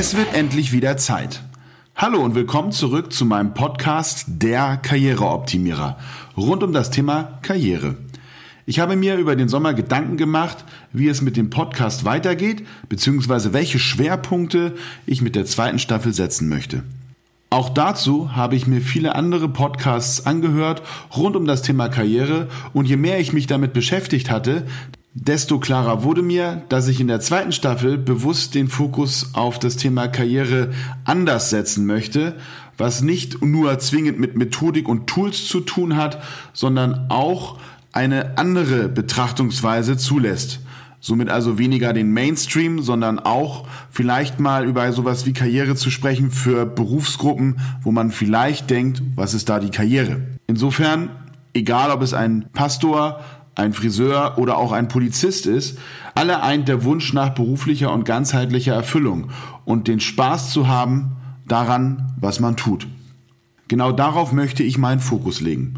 Es wird endlich wieder Zeit. Hallo und willkommen zurück zu meinem Podcast Der Karriereoptimierer rund um das Thema Karriere. Ich habe mir über den Sommer Gedanken gemacht, wie es mit dem Podcast weitergeht, beziehungsweise welche Schwerpunkte ich mit der zweiten Staffel setzen möchte. Auch dazu habe ich mir viele andere Podcasts angehört rund um das Thema Karriere und je mehr ich mich damit beschäftigt hatte, desto klarer wurde mir, dass ich in der zweiten Staffel bewusst den Fokus auf das Thema Karriere anders setzen möchte, was nicht nur zwingend mit Methodik und Tools zu tun hat, sondern auch eine andere Betrachtungsweise zulässt. Somit also weniger den Mainstream, sondern auch vielleicht mal über sowas wie Karriere zu sprechen für Berufsgruppen, wo man vielleicht denkt, was ist da die Karriere? Insofern, egal ob es ein Pastor, ein Friseur oder auch ein Polizist ist, alle eint der Wunsch nach beruflicher und ganzheitlicher Erfüllung und den Spaß zu haben daran, was man tut. Genau darauf möchte ich meinen Fokus legen.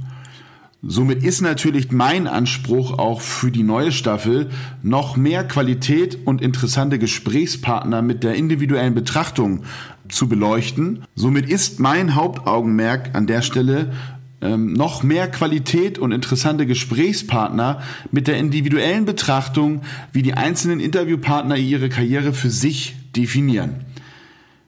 Somit ist natürlich mein Anspruch auch für die neue Staffel noch mehr Qualität und interessante Gesprächspartner mit der individuellen Betrachtung zu beleuchten. Somit ist mein Hauptaugenmerk an der Stelle ähm, noch mehr Qualität und interessante Gesprächspartner mit der individuellen Betrachtung, wie die einzelnen Interviewpartner ihre Karriere für sich definieren.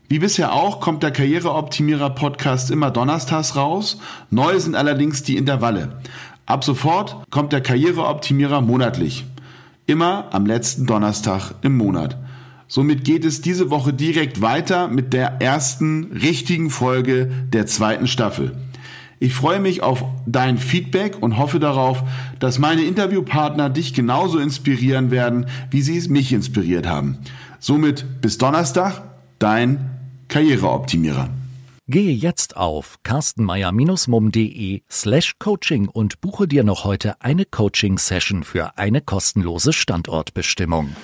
Wie bisher auch kommt der Karriereoptimierer Podcast immer donnerstags raus. Neu sind allerdings die Intervalle. Ab sofort kommt der Karriereoptimierer monatlich. Immer am letzten Donnerstag im Monat. Somit geht es diese Woche direkt weiter mit der ersten richtigen Folge der zweiten Staffel. Ich freue mich auf dein Feedback und hoffe darauf, dass meine Interviewpartner dich genauso inspirieren werden, wie sie es mich inspiriert haben. Somit bis Donnerstag, dein Karriereoptimierer. Gehe jetzt auf carstenmeier-mum.de slash coaching und buche dir noch heute eine Coaching-Session für eine kostenlose Standortbestimmung.